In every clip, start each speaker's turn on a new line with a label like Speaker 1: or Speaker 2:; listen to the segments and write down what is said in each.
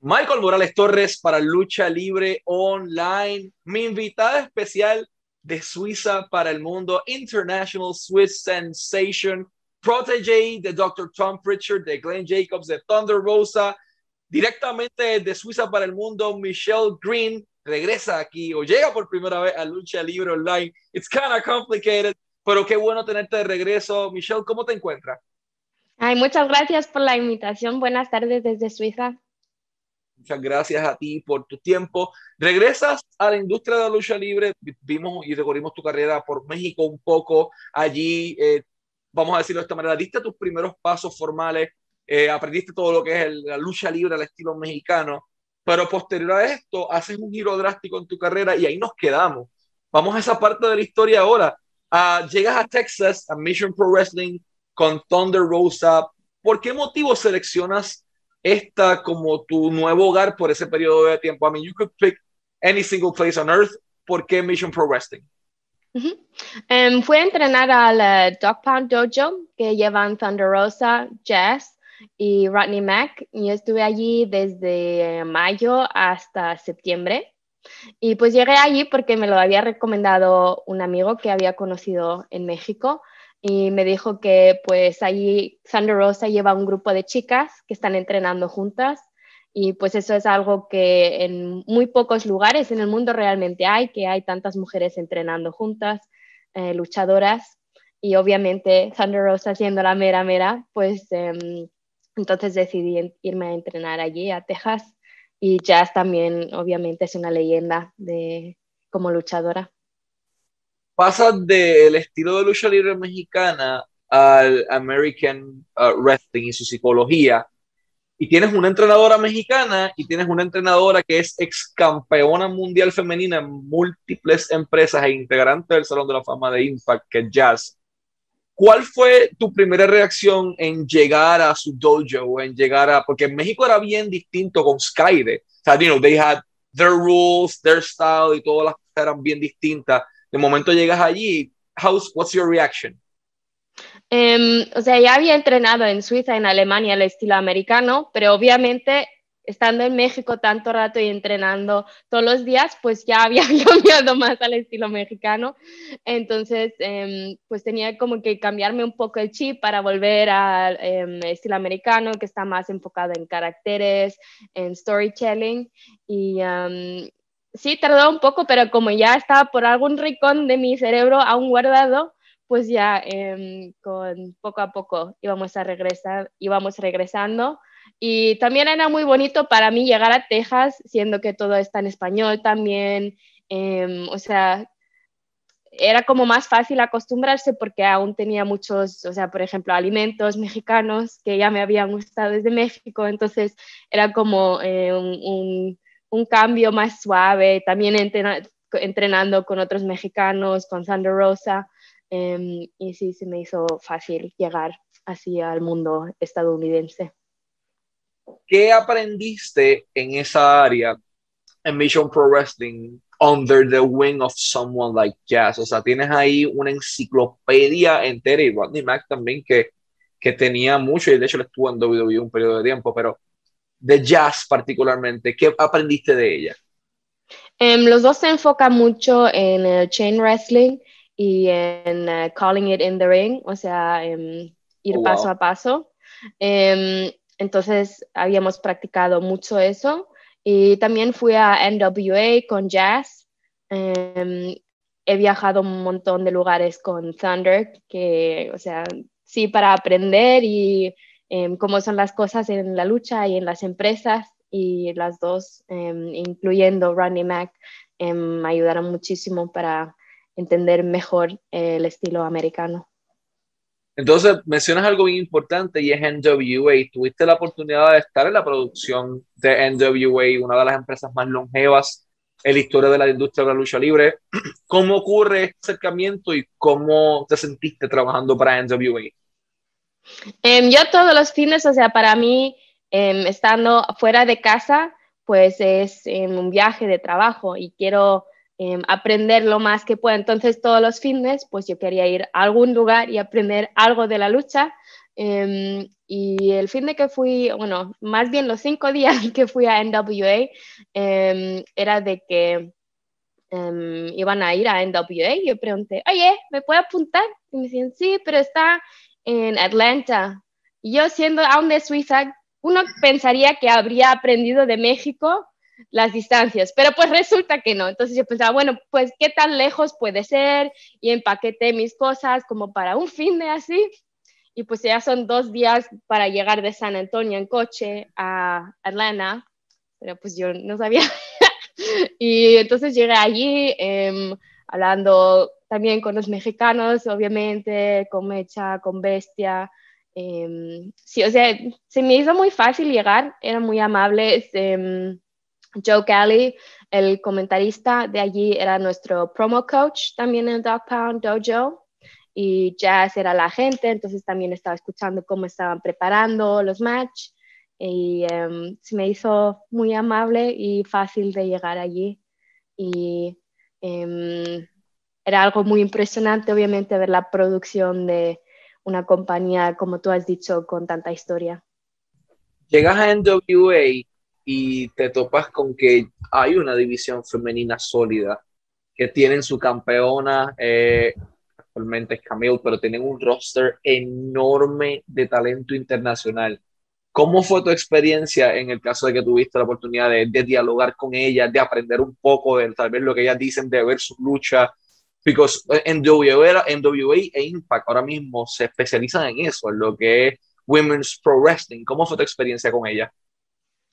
Speaker 1: Michael Morales Torres para Lucha Libre Online, mi invitada especial de Suiza para el mundo, International Swiss Sensation, protege de Dr. Tom Pritchard, de Glenn Jacobs, de Thunder Rosa, directamente de Suiza para el mundo, Michelle Green regresa aquí o llega por primera vez a Lucha Libre Online. It's kind of complicated, pero qué bueno tenerte de regreso. Michelle, ¿cómo te encuentras?
Speaker 2: Ay, muchas gracias por la invitación. Buenas tardes desde Suiza.
Speaker 1: Muchas gracias a ti por tu tiempo. Regresas a la industria de la lucha libre. Vimos y recorrimos tu carrera por México un poco. Allí, eh, vamos a decirlo de esta manera, diste tus primeros pasos formales, eh, aprendiste todo lo que es la lucha libre al estilo mexicano, pero posterior a esto haces un giro drástico en tu carrera y ahí nos quedamos. Vamos a esa parte de la historia ahora. Uh, llegas a Texas, a Mission Pro Wrestling con Thunder Rosa. ¿Por qué motivo seleccionas esta como tu nuevo hogar por ese periodo de tiempo. I mean, you could pick any single place on earth. ¿Por qué Mission Pro Wrestling?
Speaker 2: Em, fui a entrenar al uh, Dog Pound Dojo que llevan Thunder Rosa, Jazz y Rodney Mack. Y estuve allí desde mayo hasta septiembre. Y pues llegué allí porque me lo había recomendado un amigo que había conocido en México y me dijo que pues allí Thunder Rosa lleva un grupo de chicas que están entrenando juntas y pues eso es algo que en muy pocos lugares en el mundo realmente hay, que hay tantas mujeres entrenando juntas, eh, luchadoras y obviamente Thunder Rosa siendo la mera mera, pues em, entonces decidí irme a entrenar allí a Texas y Jazz también obviamente es una leyenda de como luchadora
Speaker 1: pasas del estilo de lucha libre mexicana al American uh, Wrestling y su psicología. Y tienes una entrenadora mexicana y tienes una entrenadora que es ex campeona mundial femenina en múltiples empresas e integrante del Salón de la Fama de Impact, que Jazz. ¿Cuál fue tu primera reacción en llegar a su dojo, en llegar a, porque en México era bien distinto con Skyde, o sea, you they had their rules, their style y todas las cosas eran bien distintas de momento llegas allí, how's, what's your reaction?
Speaker 2: Um, o sea, ya había entrenado en Suiza, en Alemania, el estilo americano, pero obviamente estando en México tanto rato y entrenando todos los días, pues ya había cambiado más al estilo mexicano. Entonces, um, pues tenía como que cambiarme un poco el chip para volver al um, estilo americano, que está más enfocado en caracteres, en storytelling. Y, sí, tardó un poco, pero como ya estaba por algún rincón de mi cerebro aún guardado, pues ya em, con poco a poco íbamos a regresar, íbamos regresando. Y también era muy bonito para mí llegar a Texas, siendo que todo está en español también. Em, o sea, era como más fácil acostumbrarse porque aún tenía muchos, o sea, por ejemplo, alimentos mexicanos que ya me habían gustado desde México. Entonces era como eh, un un cambio más suave, también entrenando con otros mexicanos, con Sandra Rosa, em, y sí, se me hizo fácil llegar así al mundo estadounidense.
Speaker 1: ¿Qué aprendiste en esa área en Mission Pro Wrestling under the wing of someone like Jazz? O sea, tienes ahí una enciclopedia entera y Rodney Mack también que, que tenía mucho y de hecho le estuvo en WWE un periodo de tiempo, pero de jazz particularmente? ¿Qué aprendiste de ella?
Speaker 2: Em, los dos se enfocan mucho en el chain wrestling y en uh, calling it in the ring, o sea, em, ir oh, paso a paso. Em, entonces habíamos practicado mucho eso y también fui a NWA con jazz. he viajado un montón de lugares con Thunder, que, o sea, sí, para aprender y Em, cómo son las cosas en la lucha y en las empresas y las dos, em, incluyendo Randy Mac, em, me ayudaron muchísimo para entender mejor el estilo americano.
Speaker 1: Entonces, mencionas algo bien importante y es NWA. Tuviste la oportunidad de estar en la producción de NWA, una de las empresas más longevas en la historia de la industria de la lucha libre. ¿Cómo ocurre este acercamiento y cómo te sentiste trabajando para NWA?
Speaker 2: Em, yo todos los fines, o sea, para mí, em, estando fuera de casa, pues es em, un viaje de trabajo y quiero aprender lo más que pueda. Entonces, todos los fines, pues yo quería ir a algún lugar y aprender algo de la lucha. Y el fin de que fui, bueno, más bien los cinco días que fui a NWA, era de que iban a ir a NWA. Yo pregunté, oye, ¿me puedo apuntar? Y me decían, sí, pero está en Atlanta. Yo siendo aún de Suiza, uno pensaría que habría aprendido de México las distancias, pero pues resulta que no. Entonces yo pensaba, bueno, pues qué tan lejos puede ser y empaqueté mis cosas como para un fin de así y pues ya son dos días para llegar de San Antonio en coche a Atlanta, pero pues yo no sabía. y entonces llegué allí em, hablando también con los mexicanos, obviamente, con Mecha, con Bestia. Em, sí, o sea, se me hizo muy fácil llegar, eran muy amables. Em, Joe Galley, el comentarista de allí, era nuestro promo coach también en Dog Pound Dojo y Jazz era la gente, entonces también estaba escuchando cómo estaban preparando los match y em, se me hizo muy amable y fácil de llegar allí y era algo muy impresionante obviamente ver la producción de una compañía como tú has dicho con tanta historia.
Speaker 1: Llegas a NWA y te topas con que hay una división femenina sólida que tienen su campeona eh, actualmente es Camille, pero tienen un roster enorme de talento internacional. ¿Cómo fue tu experiencia en el caso de que tuviste la oportunidad de, dialogar con ellas, de aprender un poco de tal vez lo que ellas dicen, de ver su lucha? Porque en WA, en WA e Impact ahora mismo se especializan en eso, en lo que es Women's Pro Wrestling. ¿Cómo fue tu experiencia con ella?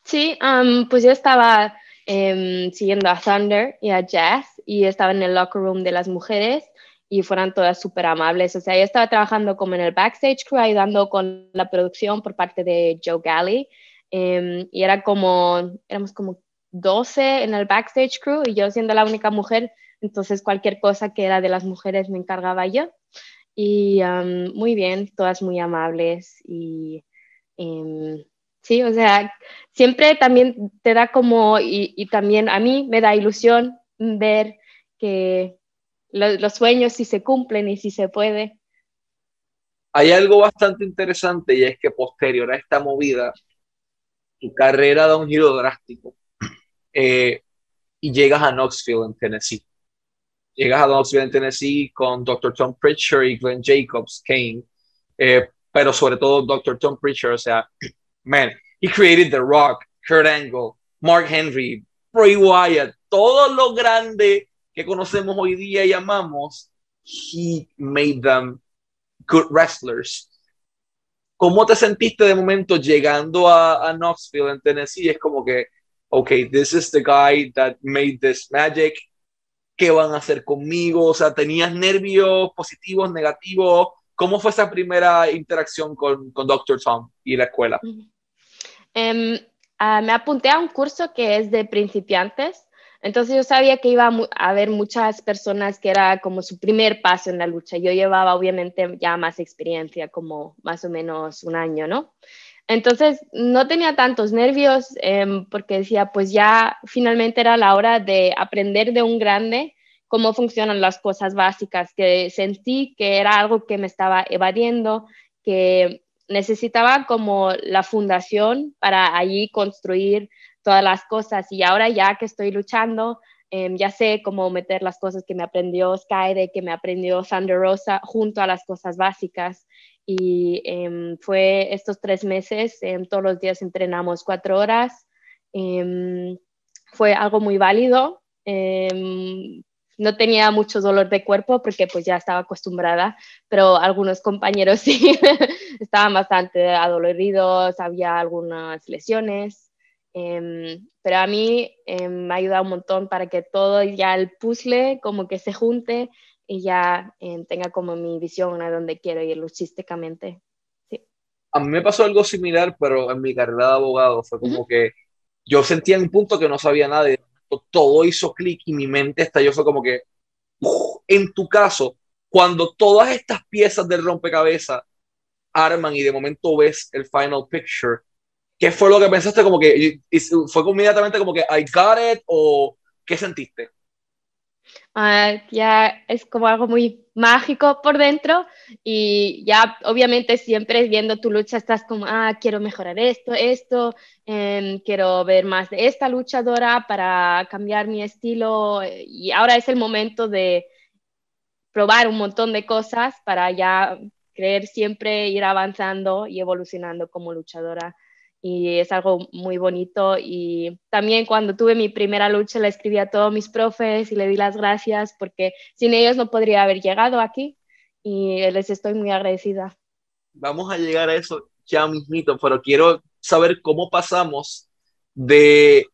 Speaker 2: Sí, um, pues yo estaba em, siguiendo a Thunder y a Jazz y estaba en el locker room de las mujeres y fueran todas súper amables. O sea, yo estaba trabajando como en el backstage crew, ayudando con la producción por parte de Joe Galley. Em, y era como, éramos como 12 en el backstage crew y yo siendo la única mujer, entonces cualquier cosa que era de las mujeres me encargaba yo. Y muy bien, todas muy amables y em, sí, o sea, siempre también te da como, y, también a mí me da ilusión ver que los sueños si se cumplen y si se puede.
Speaker 1: Hay algo bastante interesante y es que posterior a esta movida, tu carrera da un giro drástico eh, y llegas a Knoxville, en Tennessee. Llegas a Knoxville, en Tennessee con Dr. Tom Pritchard y Glenn Jacobs, Kane, eh, pero sobre todo Dr. Tom Pritchard, o sea, man, he created The Rock, Kurt Angle, Mark Henry, Bray Wyatt, todo lo grande que conocemos hoy día y amamos, he made them good wrestlers. ¿Cómo te sentiste de momento llegando a, a Knoxville en Tennessee? Es como que, ok, this is the guy that made this magic. ¿Qué van a hacer conmigo? O sea, ¿tenías nervios positivos, negativos? ¿Cómo fue esa primera interacción con, con Dr. Tom y la escuela?
Speaker 2: Um, me apunté a un curso que es de principiantes entonces yo sabía que iba a haber muchas personas que era como su primer paso en la lucha. Yo llevaba obviamente ya más experiencia, como más o menos un año, ¿no? Entonces no tenía tantos nervios em, porque decía, pues ya finalmente era la hora de aprender de un grande cómo funcionan las cosas básicas, que sentí que era algo que me estaba evadiendo, que necesitaba como la fundación para allí construir todas las cosas y ahora ya que estoy luchando, em, ya sé cómo meter las cosas que me aprendió Skyde, que me aprendió Sandra Rosa junto a las cosas básicas. Y em, fue estos tres meses, em, todos los días entrenamos cuatro horas. fue algo muy válido. no tenía mucho dolor de cuerpo porque pues ya estaba acostumbrada, pero algunos compañeros sí estaban bastante adoloridos, había algunas lesiones. Em, pero a mí em, me ha ayudado un montón para que todo ya el puzzle como que se junte y ya em, tenga como mi visión a donde quiero ir luchísticamente. Sí.
Speaker 1: A mí me pasó algo similar, pero en mi carrera de abogado fue como que yo sentía en un punto que no sabía nada y todo hizo clic y mi mente estalló, fue como que, en tu caso, cuando todas estas piezas del rompecabezas arman y de momento ves el final picture, ¿Qué fue lo que pensaste? Como que fue inmediatamente como que I got it o qué sentiste?
Speaker 2: Ah, ya es como algo muy mágico por dentro y ya obviamente siempre viendo tu lucha estás como, ah, quiero mejorar esto, esto, em, quiero ver más de esta luchadora para cambiar mi estilo y ahora es el momento de probar un montón de cosas para ya creer siempre ir avanzando y evolucionando como luchadora y es algo muy bonito. Y también cuando tuve mi primera lucha le escribí a todos mis profes y le di las gracias porque sin ellos no podría haber llegado aquí y les estoy muy agradecida.
Speaker 1: Vamos a llegar a eso ya mismito, pero quiero saber cómo pasamos de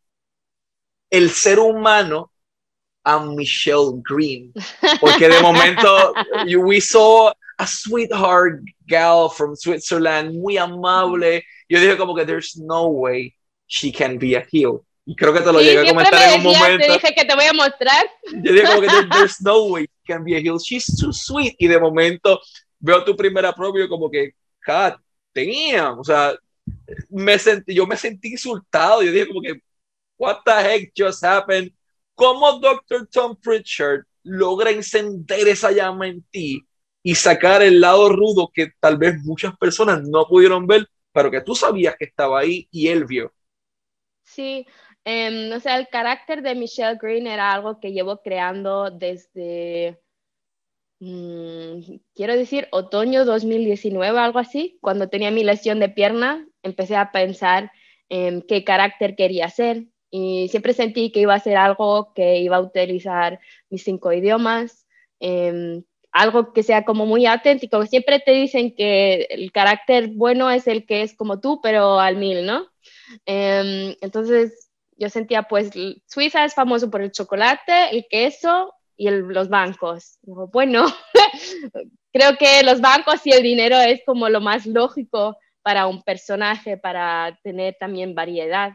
Speaker 1: el ser humano a Michelle Green, porque de momento we saw a sweetheart gal from Switzerland, muy amable, yo dije como que there's no way she can be a heel. Y creo que te lo llegué a comentar en un momento.
Speaker 2: Te dije que te voy a mostrar.
Speaker 1: Yo dije como que there's no way she can be a heel. She's too sweet. Y de momento veo tu primera propio como que, God damn. O sea, me sentí, yo me sentí insultado. Yo dije como que, what the heck just happened? ¿Cómo Dr. Tom Pritchard logra encender esa llama en ti y sacar el lado rudo que tal vez muchas personas no pudieron ver pero que tú sabías que estaba ahí y él vio.
Speaker 2: Sí, eh, o sea, el carácter de Michelle Green era algo que llevo creando desde, mm, quiero decir, otoño 2019, algo así. Cuando tenía mi lesión de pierna, empecé a pensar en qué carácter quería ser y siempre sentí que iba a ser algo que iba a utilizar mis cinco idiomas, eh, algo que sea como muy auténtico. Siempre te dicen que el carácter bueno es el que es como tú, pero al mil, ¿no? Em, entonces yo sentía, pues, Suiza es famoso por el chocolate, el queso y los bancos. bueno, creo que los bancos y el dinero es como lo más lógico para un personaje, para tener también variedad.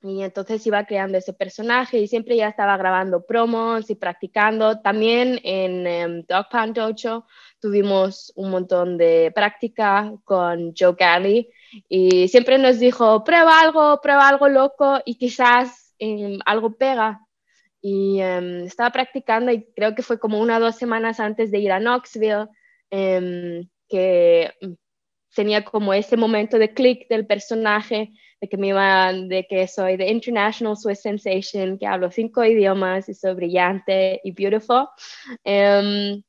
Speaker 2: Y entonces iba creando ese personaje y siempre ya estaba grabando promos y practicando. También en um, Dog Pound 8 tuvimos un montón de práctica con Joe Galley y siempre nos dijo, prueba algo, prueba algo loco y quizás em, algo pega. Y em, estaba practicando y creo que fue como una o dos semanas antes de ir a Knoxville que tenía como ese momento de click del personaje de que me iban, de que soy de International Swiss Sensation, que hablo cinco idiomas y soy brillante y beautiful. Um,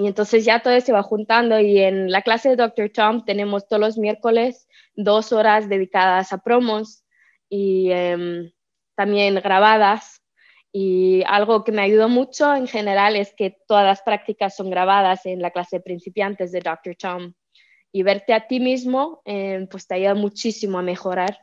Speaker 2: y entonces ya todo se va juntando y en la clase de Dr. Tom tenemos todos los miércoles dos horas dedicadas a promos y um, también grabadas. Y algo que me ayudó mucho en general es que todas las prácticas son grabadas en la clase de principiantes de Dr. Tom y verte a ti mismo, eh, pues te ayuda muchísimo a mejorar.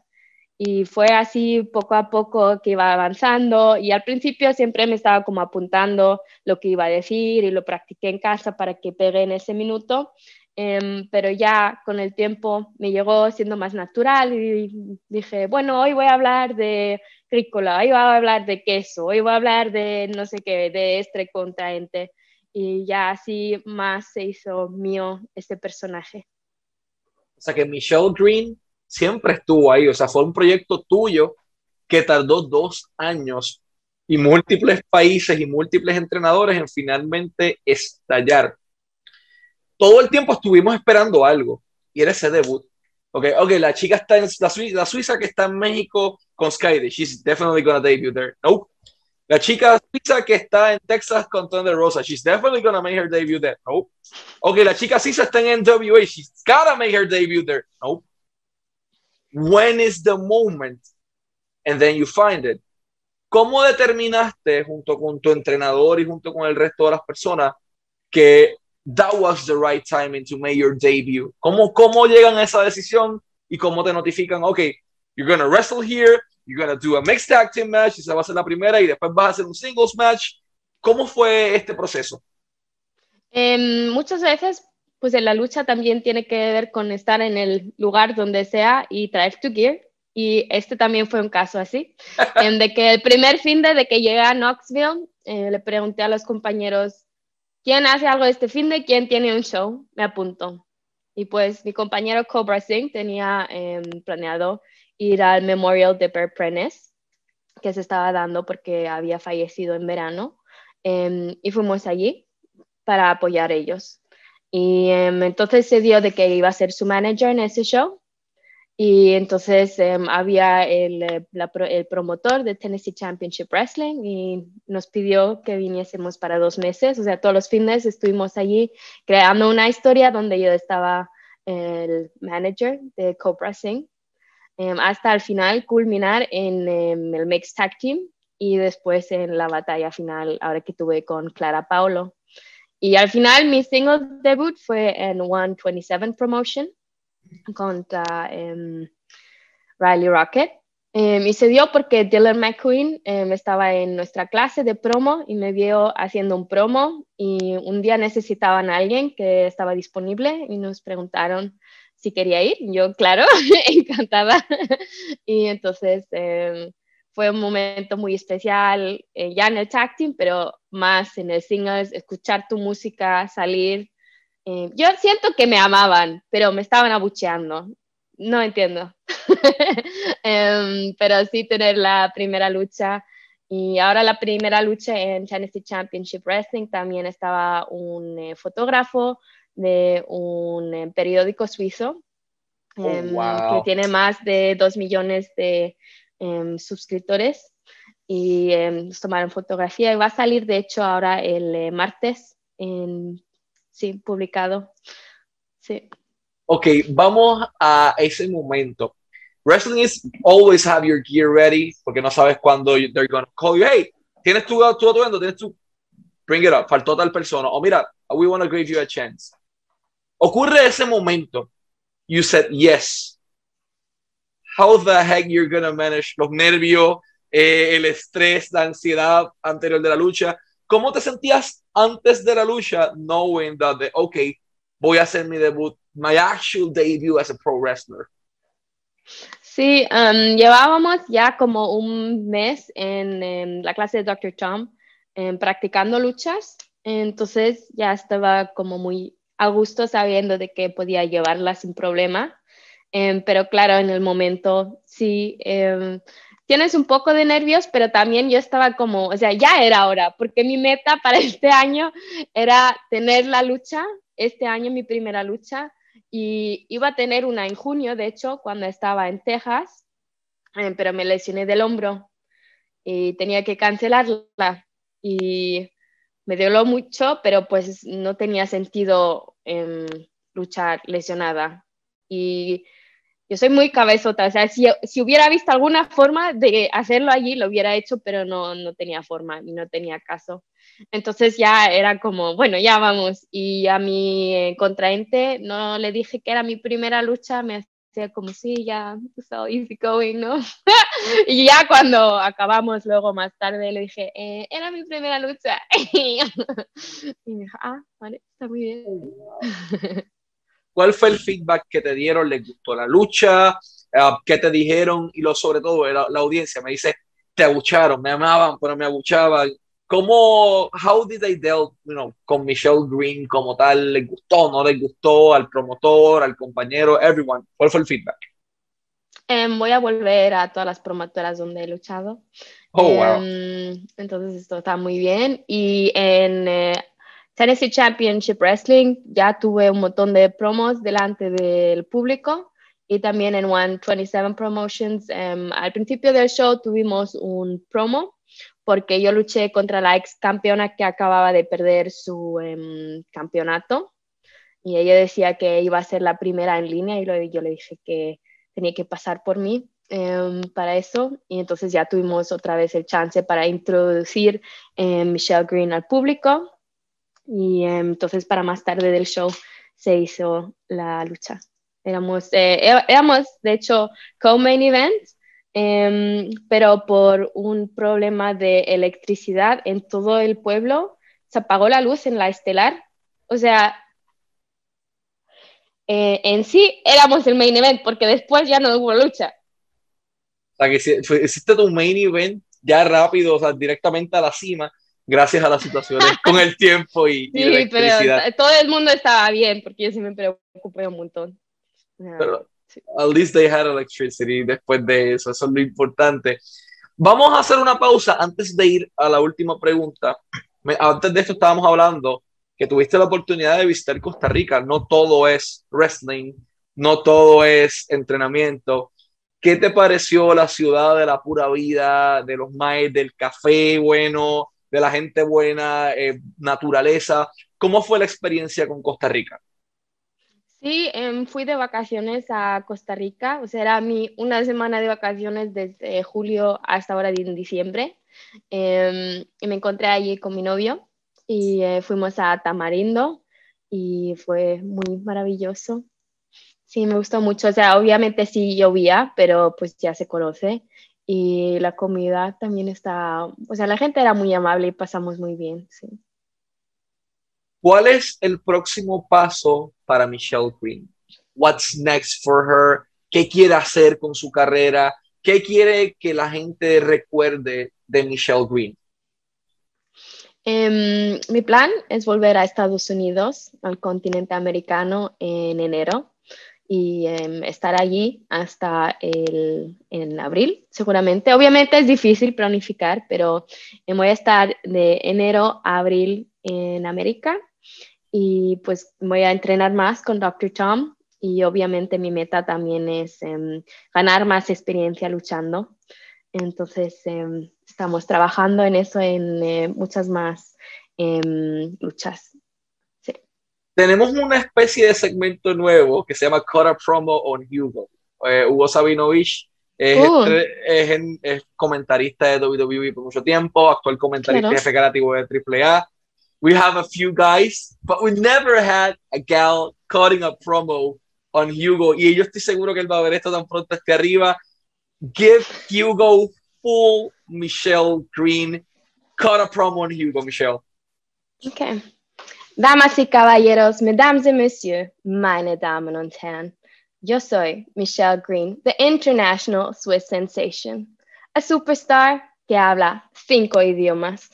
Speaker 2: Y fue así poco a poco que iba avanzando y al principio siempre me estaba como apuntando lo que iba a decir y lo practiqué en casa para que pegue en ese minuto, em, pero ya con el tiempo me llegó siendo más natural y dije, bueno, hoy voy a hablar de crícola, hoy voy a hablar de queso, hoy voy a hablar de no sé qué, de este contraente y ya así más se hizo mío este personaje.
Speaker 1: Sea que Michelle Green siempre estuvo ahí, o sea, fue un proyecto tuyo que tardó dos años y múltiples países y múltiples entrenadores en finalmente estallar. Todo el tiempo estuvimos esperando algo y era ese debut. Ok, okay la chica está en la, Suiza, la Suiza que está en México con Skyde, she's definitely gonna debut there. Nope. La chica suiza que está en Texas con Thunder Rosa, she's definitely gonna make her debut there. Nope. Okay, la chica suiza está en NWA, she's gotta make her debut there. Nope. When is the moment? And then you find it. ¿Cómo determinaste junto con tu entrenador y junto con el resto de las personas que that was the right timing to make your debut? ¿Cómo, cómo llegan a esa decisión y cómo te notifican, ok, you're gonna wrestle here, you're gonna do a mixed tag team match, esa va a ser la primera y después vas a hacer un singles match. ¿Cómo fue este proceso?
Speaker 2: Eh, muchas veces, pues en la lucha también tiene que ver con estar en el lugar donde sea y traer tu gear. Y este también fue un caso así, en de que el primer fin de, de que llegué a Knoxville, eh, le pregunté a los compañeros, ¿quién hace algo este fin de? ¿Quién tiene un show? Me apunto. Y pues mi compañero Cobra Singh tenía eh, planeado ir al Memorial de Bear Prentice, que se estaba dando porque había fallecido en verano. Em, y fuimos allí. para apoyar a ellos. Y em, entonces se dio de que iba a ser su manager en ese show. Y entonces em, había el, eh, el, promotor de Tennessee Championship Wrestling y nos pidió que viniésemos para dos meses. O sea, todos los fines estuvimos allí creando una historia donde yo estaba el manager de Cobra Wrestling em, hasta al final culminar en el Mixed Tag Team y después en la batalla final, ahora que tuve con Clara Paulo. Y al final mi single debut fue en 127 Promotion contra um, Riley Rocket. Y se dio porque Dylan McQueen estaba en nuestra clase de promo y me vio haciendo un promo y un día necesitaban a alguien que estaba disponible y nos preguntaron si quería ir. Yo, claro, encantada. y entonces fue un momento muy especial eh, ya en el tag team, pero más en el singles, escuchar tu música, salir. Eh, yo siento que me amaban, pero me estaban abucheando. No entiendo. um, pero sí tener la primera lucha. Y ahora la primera lucha en Tennessee Championship Wrestling también estaba un eh, fotógrafo de un periódico suizo oh, em, que tiene más de dos millones de Em, suscriptores y em, nos tomaron fotografía y va a salir de hecho ahora el eh, martes, en, sí, publicado. Sí.
Speaker 1: Ok, vamos a ese momento. Wrestling is always have your gear ready porque no sabes cuándo they're going to call you. Hey, tienes tu, tu atuendo, tienes tu. Bring it up, faltó tal persona. O mira, we want to give you a chance. Ocurre ese momento. You said yes how the heck you're gonna manage los nervios, eh, el estrés, la ansiedad anterior de la lucha. ¿Cómo te sentías antes de la lucha, knowing that, the, okay, voy a hacer mi debut, my actual debut as a pro wrestler?
Speaker 2: Sí, um, llevábamos ya como un mes en, la clase de Dr. Tom em, practicando luchas, entonces ya estaba como muy a gusto sabiendo de que podía llevarla sin problema. Em, pero claro, en el momento sí, em, tienes un poco de nervios, pero también yo estaba como, o sea, ya era hora, porque mi meta para este año era tener la lucha, este año mi primera lucha, y iba a tener una en junio, de hecho, cuando estaba en Texas, em, pero me lesioné del hombro y tenía que cancelarla. Y me dolió mucho, pero pues no tenía sentido luchar lesionada. Y yo soy muy cabezota, o sea, si, si, hubiera visto alguna forma de hacerlo allí, lo hubiera hecho, pero no, no tenía forma y no tenía caso. Entonces ya era como, bueno, ya vamos. Y a mi eh, contraente no le dije que era mi primera lucha, hacía como, sí, ya, so easy going, ¿no? y ya cuando acabamos luego más tarde le dije, eh, era mi primera lucha. y me dijo, ah, vale, está muy.
Speaker 1: ¿Cuál fue el feedback que te dieron? ¿Les gustó la lucha? Uh, ¿Qué te dijeron? Y lo sobre todo, la, la, audiencia me dice, te abucharon, me amaban, pero me abuchaban. ¿Cómo, how did they deal, you know, con Michelle Green como tal? ¿Les gustó, no les gustó? ¿Al promotor, al compañero, everyone? ¿Cuál fue el feedback?
Speaker 2: Um, voy a volver a todas las promotoras donde he luchado.
Speaker 1: Oh, wow. Um,
Speaker 2: entonces esto está muy bien. Y en eh, Tennessee Championship Wrestling ya tuve un montón de promos delante del público y también en 127 Promotions. Um, al principio del show tuvimos un promo porque yo luché contra la ex campeona que acababa de perder su um, campeonato. Y ella decía que iba a ser la primera en línea y yo le dije que tenía que pasar por mí um, para eso. Y entonces ya tuvimos otra vez el chance para introducir um, Michelle Green al público. Y entonces para más tarde del show se hizo la lucha. Éramos, eh, éramos de hecho, co-main event, em, pero por un problema de electricidad en todo el pueblo, se apagó la luz en la estelar. O sea, eh, en sí éramos el main event, porque después ya no hubo lucha.
Speaker 1: O sea, que hiciste tu main event ya rápido, o sea, directamente a la cima, gracias a las situaciones con el tiempo y, sí, pero
Speaker 2: todo el mundo estaba bien porque yo sí me preocupé un montón.
Speaker 1: Pero at least they had electricity después de eso, eso es lo importante. Vamos a hacer una pausa antes de ir a la última pregunta. antes de esto estábamos hablando que tuviste la oportunidad de visitar Costa Rica. No todo es wrestling, no todo es entrenamiento. ¿Qué te pareció la ciudad de la pura vida, de los maes, del café bueno, de la gente buena, eh, naturaleza? ¿Cómo fue la experiencia con Costa Rica?
Speaker 2: Sí, em, fui de vacaciones a Costa Rica, o sea, era mi, una semana de vacaciones desde julio hasta ahora en diciembre. Em, y me encontré allí con mi novio y eh, fuimos a Tamarindo y fue muy maravilloso. Sí, me gustó mucho. O sea, obviamente sí llovía, pero pues ya se conoce. Y la comida también está, o sea, la gente era muy amable y pasamos muy bien, sí.
Speaker 1: ¿Cuál es el próximo paso para Michelle Green? What's next for her? ¿Qué quiere hacer con su carrera? ¿Qué quiere que la gente recuerde de Michelle Green?
Speaker 2: Em, mi plan es volver a Estados Unidos, al continente americano, en enero y em, estar allí hasta el, en abril, seguramente. Obviamente es difícil planificar, pero voy a estar de enero a abril en América y pues voy a entrenar más con Dr. Tom y obviamente mi meta también es em, ganar más experiencia luchando. Entonces, em, estamos trabajando en eso en eh, muchas más em, luchas.
Speaker 1: Tenemos una especie de segmento nuevo que se llama Cut a Promo on Hugo. Eh, Hugo Sabinovich es, uh. es, comentarista de WWE por mucho tiempo, actual comentarista jefe creativo de AAA. We have a few guys, but we never had a gal cutting a promo on Hugo. Y yo estoy seguro que él va a ver esto tan pronto arriba give Hugo full Michelle Green. Cut a promo on Hugo, Michelle.
Speaker 2: Okay. Damas y caballeros, mesdames et messieurs, meine Damen und Herren, yo soy Michelle Green, the international Swiss sensation, a superstar que habla cinco idiomas,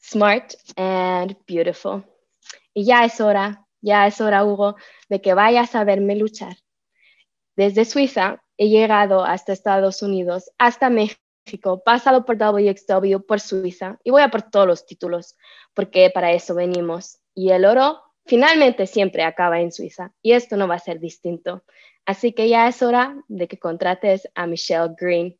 Speaker 2: smart and beautiful. Y ya es hora, ya es hora, Hugo, de que vayas a verme luchar. Desde Suiza he llegado hasta Estados Unidos, hasta México, pasado por WXW, por Suiza y voy a por todos los títulos, porque para eso venimos. Y el oro finalmente siempre acaba en Suiza y esto no va a ser distinto. Así que ya es hora de que contrates a Michelle Green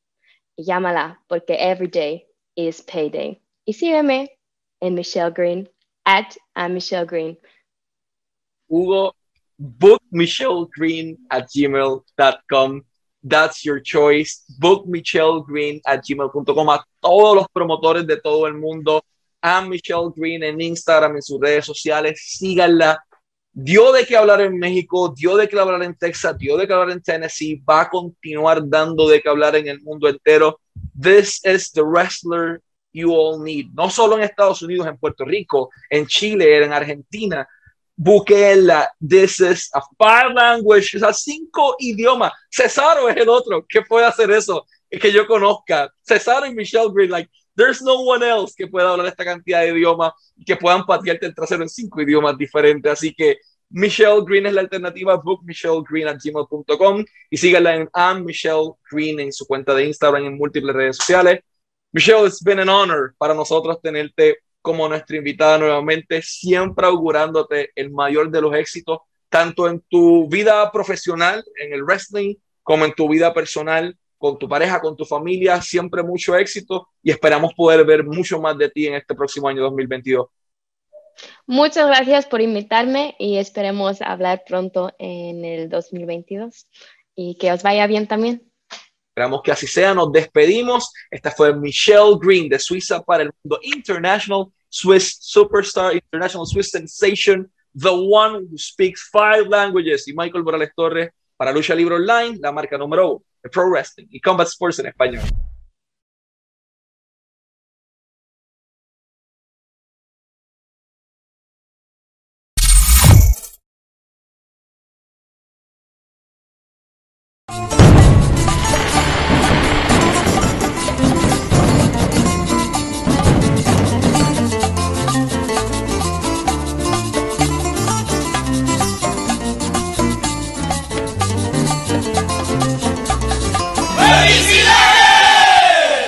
Speaker 2: y llámala porque every day is payday. Y sígueme en Michelle Green, at Michelle Green.
Speaker 1: Hugo, book Michelle Green at gmail.com That's Your Choice, Book Michelle Green at gmail.com, a todos los promotores de todo el mundo, a Michelle Green en Instagram, en sus redes sociales, síganla. Dio de qué hablar en México, dio de qué hablar en Texas, dio de qué hablar en Tennessee, va a continuar dando de qué hablar en el mundo entero. This is the wrestler you all need. No solo en Estados Unidos, en Puerto Rico, en Chile, en Argentina, Bukela, this is a five language, o sea, cinco idiomas. Cesaro es el otro que puede hacer eso, que yo conozca. Cesaro y Michelle Green, like, there's no one else que pueda hablar esta cantidad de idiomas y que puedan patearte el trasero en cinco idiomas diferentes. Así que Michelle Green es la alternativa, book Michelle Green at gmail.com y síganla en Michelle Green en su cuenta de Instagram en múltiples redes sociales. Michelle, it's been an honor para nosotros tenerte como nuestra invitada nuevamente, siempre augurándote el mayor de los éxitos, tanto en tu vida profesional, en el wrestling, como en tu vida personal, con tu pareja, con tu familia, siempre mucho éxito y esperamos poder ver mucho más de ti en este próximo año 2022.
Speaker 2: Muchas gracias por invitarme y esperemos hablar pronto en el 2022 y que os vaya bien también.
Speaker 1: Esperamos que así sea. Nos despedimos. Esta fue Michelle Green de Suiza para el mundo International Swiss Superstar, International Swiss Sensation, the one who speaks five languages. Y Michael Morales Torres para Lucha Libre Online, la marca número uno de Pro Wrestling y Combat Sports en español.